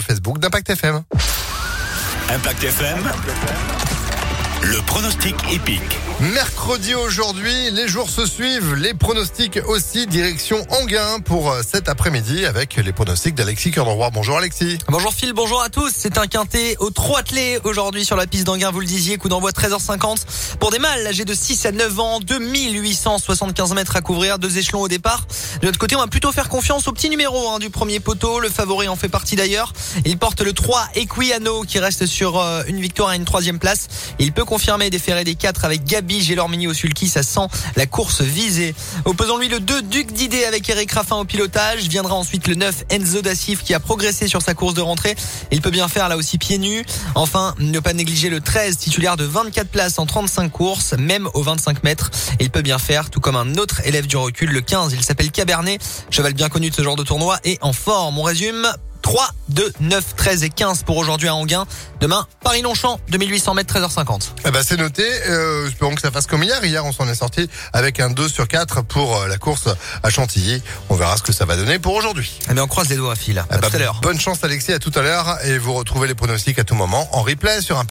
Facebook d'Impact FM. Impact FM, le pronostic épique. Mercredi aujourd'hui, les jours se suivent, les pronostics aussi, direction Anguin pour euh, cet après-midi avec les pronostics d'Alexis Cœur Bonjour Alexis. Bonjour Phil, bonjour à tous. C'est un quintet au trop attelé aujourd'hui sur la piste d'Anguin, vous le disiez, coup d'envoi 13h50 pour des mâles âgés de 6 à 9 ans, 2875 mètres à couvrir, deux échelons au départ. De l'autre côté, on va plutôt faire confiance au petit numéro du premier poteau, le favori en fait partie d'ailleurs. Il porte le 3 Equiano qui reste sur euh, une victoire à une troisième place. Il peut confirmer des ferrés des 4 avec Gabi j'ai Mini au sulky, ça sent la course visée. Opposons-lui le 2 Duc d'idée avec Eric Raffin au pilotage. Viendra ensuite le 9 Enzo Dassif qui a progressé sur sa course de rentrée. Il peut bien faire là aussi pieds nus. Enfin, ne pas négliger le 13 titulaire de 24 places en 35 courses, même aux 25 mètres. Il peut bien faire, tout comme un autre élève du recul, le 15. Il s'appelle Cabernet, cheval bien connu de ce genre de tournoi et en forme. On résume 3, 2, 9, 13 et 15 pour aujourd'hui à Anguin. Demain, Paris-Longchamp, 2800 mètres, 13h50. Eh ben, c'est noté. Euh, espérons que ça fasse comme hier. Hier, on s'en est sorti avec un 2 sur 4 pour euh, la course à Chantilly. On verra ce que ça va donner pour aujourd'hui. Eh bien, on croise les doigts, Phil. À eh ben, tout à l'heure. Bonne chance, Alexis. À tout à l'heure. Et vous retrouvez les pronostics à tout moment en replay sur un